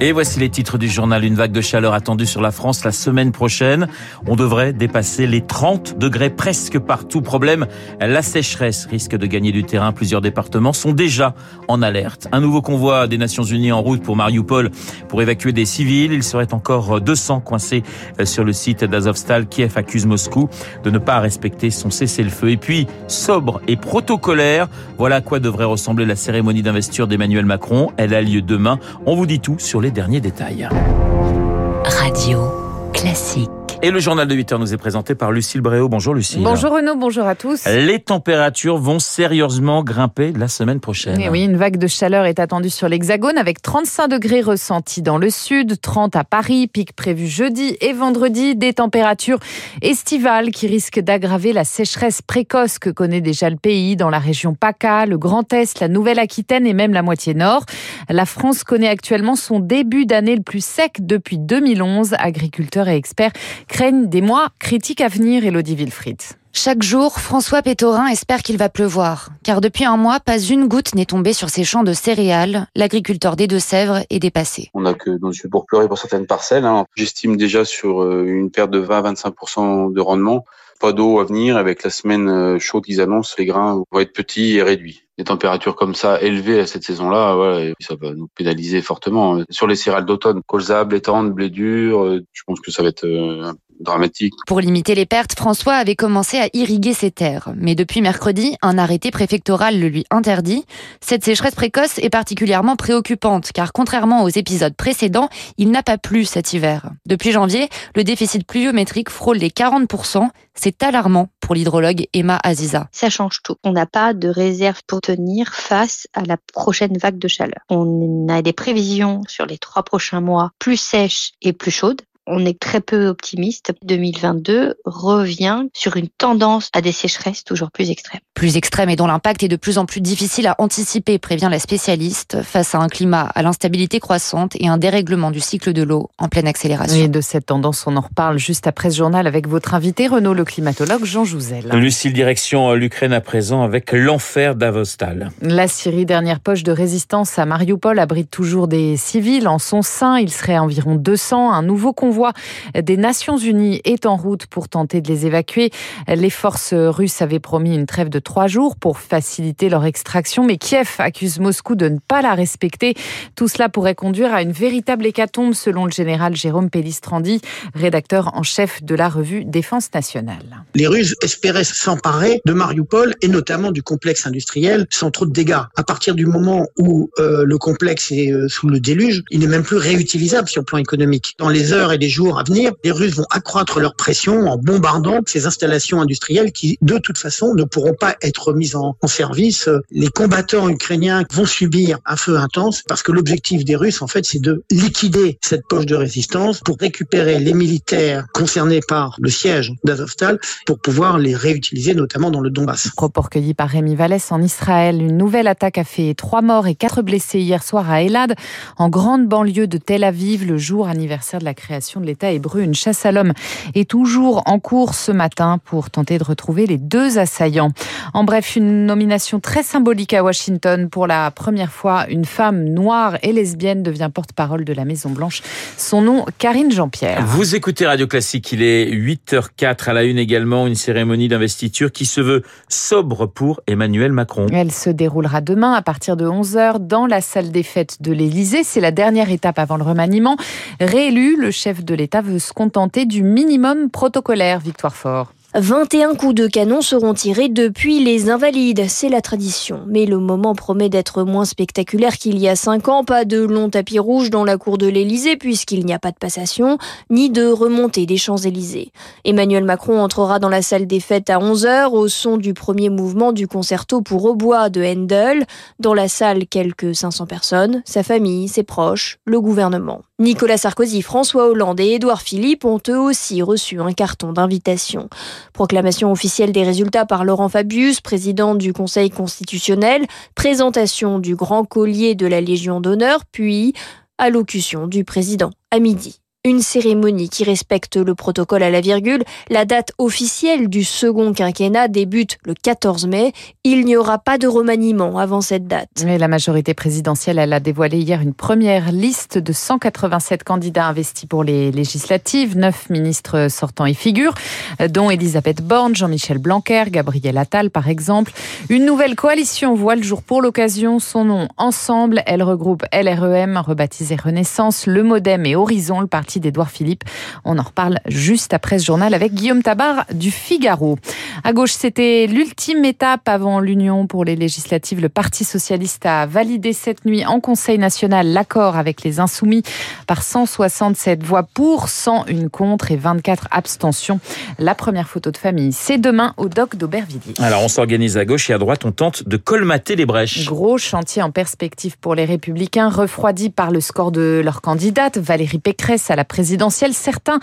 Et voici les titres du journal. Une vague de chaleur attendue sur la France la semaine prochaine. On devrait dépasser les 30 degrés presque partout. Problème, la sécheresse risque de gagner du terrain. Plusieurs départements sont déjà en alerte. Un nouveau convoi des Nations Unies en route pour Mariupol pour évacuer des civils. Il serait encore 200 coincés sur le site d'Azovstal. Kiev accuse Moscou de ne pas respecter son cessez-le-feu. Et puis, sobre et protocolaire, voilà à quoi devrait ressembler la cérémonie d'investiture d'Emmanuel Macron. Elle a lieu demain. Vous dit tout sur les derniers détails. Radio classique. Et le journal de 8 heures nous est présenté par Lucille Bréau. Bonjour Lucille. Bonjour Renaud, bonjour à tous. Les températures vont sérieusement grimper la semaine prochaine. Et oui, une vague de chaleur est attendue sur l'Hexagone avec 35 degrés ressentis dans le sud, 30 à Paris, pic prévu jeudi et vendredi, des températures estivales qui risquent d'aggraver la sécheresse précoce que connaît déjà le pays dans la région PACA, le Grand Est, la Nouvelle-Aquitaine et même la moitié nord. La France connaît actuellement son début d'année le plus sec depuis 2011. Agriculteurs et experts craignent des mois critiques à venir, Elodie Wilfried. Chaque jour, François Pétorin espère qu'il va pleuvoir, car depuis un mois, pas une goutte n'est tombée sur ses champs de céréales. L'agriculteur des Deux-Sèvres est dépassé. On n'a que nos yeux pour pleurer pour certaines parcelles. Hein. J'estime déjà sur euh, une perte de 20-25% de rendement. Pas d'eau à venir. Avec la semaine euh, chaude qu'ils annoncent, les grains vont être petits et réduits des températures comme ça élevées à cette saison-là, ça va nous pénaliser fortement. Sur les céréales d'automne, colza, blé tendre, blé dur, euh, je pense que ça va être dramatique. Pour limiter les pertes, François avait commencé à irriguer ses terres. Mais depuis mercredi, un arrêté préfectoral le lui interdit. Cette sécheresse précoce est particulièrement préoccupante car contrairement aux épisodes précédents, il n'a pas plu cet hiver. Depuis janvier, le déficit pluviométrique frôle les 40%. C'est alarmant pour l'hydrologue Emma Aziza. Ça change tout. On n'a pas de réserve pour tenir face à la prochaine vague de chaleur. On a des prévisions sur les trois prochains mois plus sèches et plus chaudes on est très peu optimiste. 2022 revient sur une tendance à des sécheresses toujours plus extrêmes. Plus extrêmes et dont l'impact est de plus en plus difficile à anticiper, prévient la spécialiste, face à un climat à l'instabilité croissante et un dérèglement du cycle de l'eau en pleine accélération. Et de cette tendance, on en reparle juste après ce journal avec votre invité, Renaud, le climatologue Jean Jouzel. Lucille, direction l'Ukraine à présent avec l'enfer d'Avostal. La Syrie, dernière poche de résistance à Mariupol, abrite toujours des civils en son sein. Il serait environ 200. Un nouveau convoi des Nations Unies est en route pour tenter de les évacuer. Les forces russes avaient promis une trêve de trois jours pour faciliter leur extraction, mais Kiev accuse Moscou de ne pas la respecter. Tout cela pourrait conduire à une véritable hécatombe, selon le général Jérôme Pellistrandi, rédacteur en chef de la revue Défense nationale. Les Russes espéraient s'emparer de Mariupol et notamment du complexe industriel sans trop de dégâts. À partir du moment où euh, le complexe est euh, sous le déluge, il n'est même plus réutilisable sur le plan économique. Dans les heures et les jours à venir, les Russes vont accroître leur pression en bombardant ces installations industrielles qui, de toute façon, ne pourront pas être mises en, en service. Les combattants ukrainiens vont subir un feu intense parce que l'objectif des Russes, en fait, c'est de liquider cette poche de résistance pour récupérer les militaires concernés par le siège d'Azovstal pour pouvoir les réutiliser, notamment dans le Donbass. Propos recueillis par Rémi Vallès en Israël. Une nouvelle attaque a fait trois morts et quatre blessés hier soir à Elad, en grande banlieue de Tel Aviv, le jour anniversaire de la création de l'État hébreu. Une chasse à l'homme est toujours en cours ce matin pour tenter de retrouver les deux assaillants. En bref, une nomination très symbolique à Washington. Pour la première fois, une femme noire et lesbienne devient porte-parole de la Maison-Blanche. Son nom, Karine Jean-Pierre. Vous écoutez Radio Classique, il est 8h04 à la une également, une cérémonie d'investiture qui se veut sobre pour Emmanuel Macron. Elle se déroulera demain à partir de 11h dans la salle des fêtes de l'Élysée. C'est la dernière étape avant le remaniement. Réélu, le chef de l'État veut se contenter du minimum protocolaire, Victoire Fort. 21 coups de canon seront tirés depuis les Invalides, c'est la tradition. Mais le moment promet d'être moins spectaculaire qu'il y a 5 ans. Pas de long tapis rouge dans la cour de l'Élysée puisqu'il n'y a pas de passation, ni de remontée des Champs-Élysées. Emmanuel Macron entrera dans la salle des fêtes à 11h au son du premier mouvement du concerto pour hautbois de Handel. Dans la salle, quelques 500 personnes, sa famille, ses proches, le gouvernement. Nicolas Sarkozy, François Hollande et Édouard Philippe ont eux aussi reçu un carton d'invitation. Proclamation officielle des résultats par Laurent Fabius, président du Conseil constitutionnel, présentation du grand collier de la Légion d'honneur, puis Allocution du président à midi une cérémonie qui respecte le protocole à la virgule. La date officielle du second quinquennat débute le 14 mai. Il n'y aura pas de remaniement avant cette date. Mais la majorité présidentielle, elle a dévoilé hier une première liste de 187 candidats investis pour les législatives. Neuf ministres sortants y figurent, dont Elisabeth Borne, Jean-Michel Blanquer, Gabriel Attal par exemple. Une nouvelle coalition voit le jour pour l'occasion. Son nom Ensemble. Elle regroupe LREM, rebaptisé Renaissance, le Modem et Horizon, le parti d'Edouard Philippe. On en reparle juste après ce journal avec Guillaume Tabar du Figaro. À gauche, c'était l'ultime étape avant l'union pour les législatives. Le Parti socialiste a validé cette nuit en Conseil national l'accord avec les insoumis par 167 voix pour, 101 contre et 24 abstentions. La première photo de famille, c'est demain au doc d'Aubervilliers. Alors on s'organise à gauche et à droite, on tente de colmater les brèches. Gros chantier en perspective pour les républicains, refroidis par le score de leur candidate, Valérie Pécresse à la présidentielle. Certains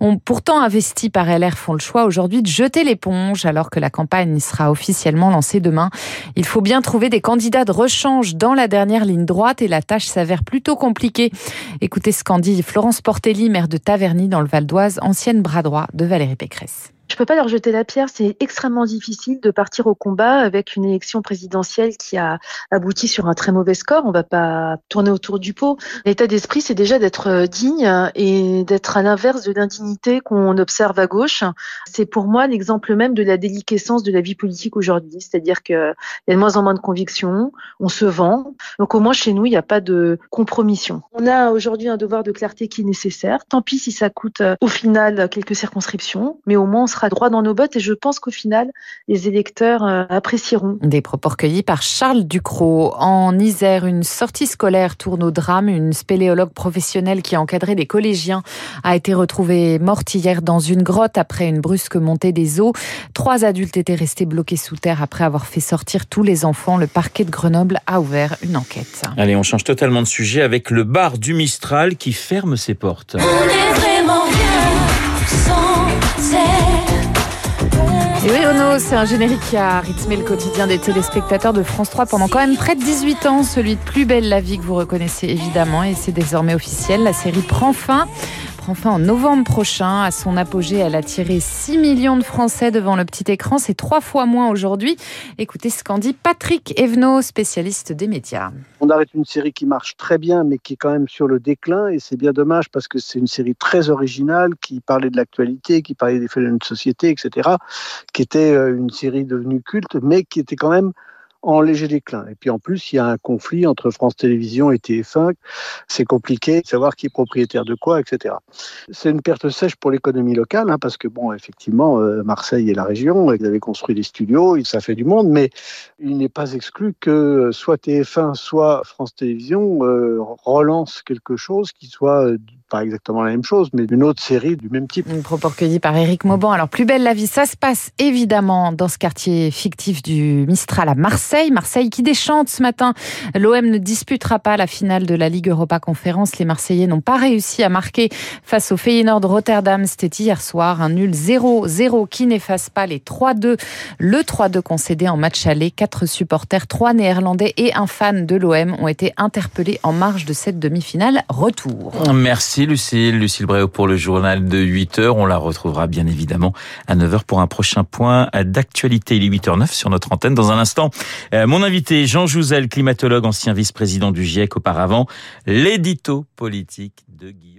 ont pourtant investi par LR font le choix aujourd'hui de jeter l'éponge alors que la campagne sera officiellement lancée demain. Il faut bien trouver des candidats de rechange dans la dernière ligne droite et la tâche s'avère plutôt compliquée. Écoutez ce qu'en dit Florence Portelli, maire de Taverny dans le Val d'Oise, ancienne bras droit de Valérie Pécresse. Je peux pas leur jeter la pierre. C'est extrêmement difficile de partir au combat avec une élection présidentielle qui a abouti sur un très mauvais score. On va pas tourner autour du pot. L'état d'esprit, c'est déjà d'être euh, digne et d'être à l'inverse de l'indignité qu'on observe à gauche. C'est pour moi l'exemple même de la déliquescence de la vie politique aujourd'hui. C'est-à-dire qu'il y a de moins en moins de convictions, on se vend. Donc au moins chez nous, il n'y a pas de compromission. On a aujourd'hui un devoir de clarté qui est nécessaire. Tant pis si ça coûte euh, au final quelques circonscriptions, mais au moins sera droit dans nos bottes et je pense qu'au final, les électeurs euh, apprécieront. Des propos recueillis par Charles Ducrot. En Isère, une sortie scolaire tourne au drame. Une spéléologue professionnelle qui a encadré des collégiens a été retrouvée morte hier dans une grotte après une brusque montée des eaux. Trois adultes étaient restés bloqués sous terre après avoir fait sortir tous les enfants. Le parquet de Grenoble a ouvert une enquête. Allez, on change totalement de sujet avec le bar du Mistral qui ferme ses portes. On est vraiment bien sans C'est un générique qui a rythmé le quotidien des téléspectateurs de France 3 pendant quand même près de 18 ans, celui de Plus belle la vie que vous reconnaissez évidemment, et c'est désormais officiel. La série prend fin enfin en novembre prochain. À son apogée, elle a tiré 6 millions de Français devant le petit écran. C'est trois fois moins aujourd'hui. Écoutez ce qu'en dit Patrick Evenot, spécialiste des médias. On arrête une série qui marche très bien, mais qui est quand même sur le déclin. Et c'est bien dommage parce que c'est une série très originale qui parlait de l'actualité, qui parlait des phénomènes de société, etc. Qui était euh, une série devenue culte, mais qui était quand même en léger déclin. Et puis en plus, il y a un conflit entre France Télévisions et TF1. C'est compliqué de savoir qui est propriétaire de quoi, etc. C'est une perte sèche pour l'économie locale, hein, parce que bon, effectivement, euh, Marseille et la région, ils avaient construit des studios, ça fait du monde, mais il n'est pas exclu que soit TF1, soit France Télévisions euh, relance quelque chose qui soit euh, pas exactement la même chose, mais une autre série du même type. Une propos recueillie par Éric Mauban. Alors, plus belle la vie, ça se passe évidemment dans ce quartier fictif du Mistral à Marseille. Marseille qui déchante ce matin. L'OM ne disputera pas la finale de la Ligue Europa Conférence. Les Marseillais n'ont pas réussi à marquer face au Feyenoord de Rotterdam. C'était hier soir. Un nul 0-0 qui n'efface pas les 3-2. Le 3-2 concédé en match aller. Quatre supporters, trois néerlandais et un fan de l'OM ont été interpellés en marge de cette demi-finale. Retour. Merci. Lucille. Lucille Bréau pour le journal de 8 heures. On la retrouvera bien évidemment à 9 heures pour un prochain point d'actualité. Il est 8h09 sur notre antenne. Dans un instant, euh, mon invité Jean Jouzel, climatologue, ancien vice-président du GIEC auparavant, l'édito politique de Guillaume.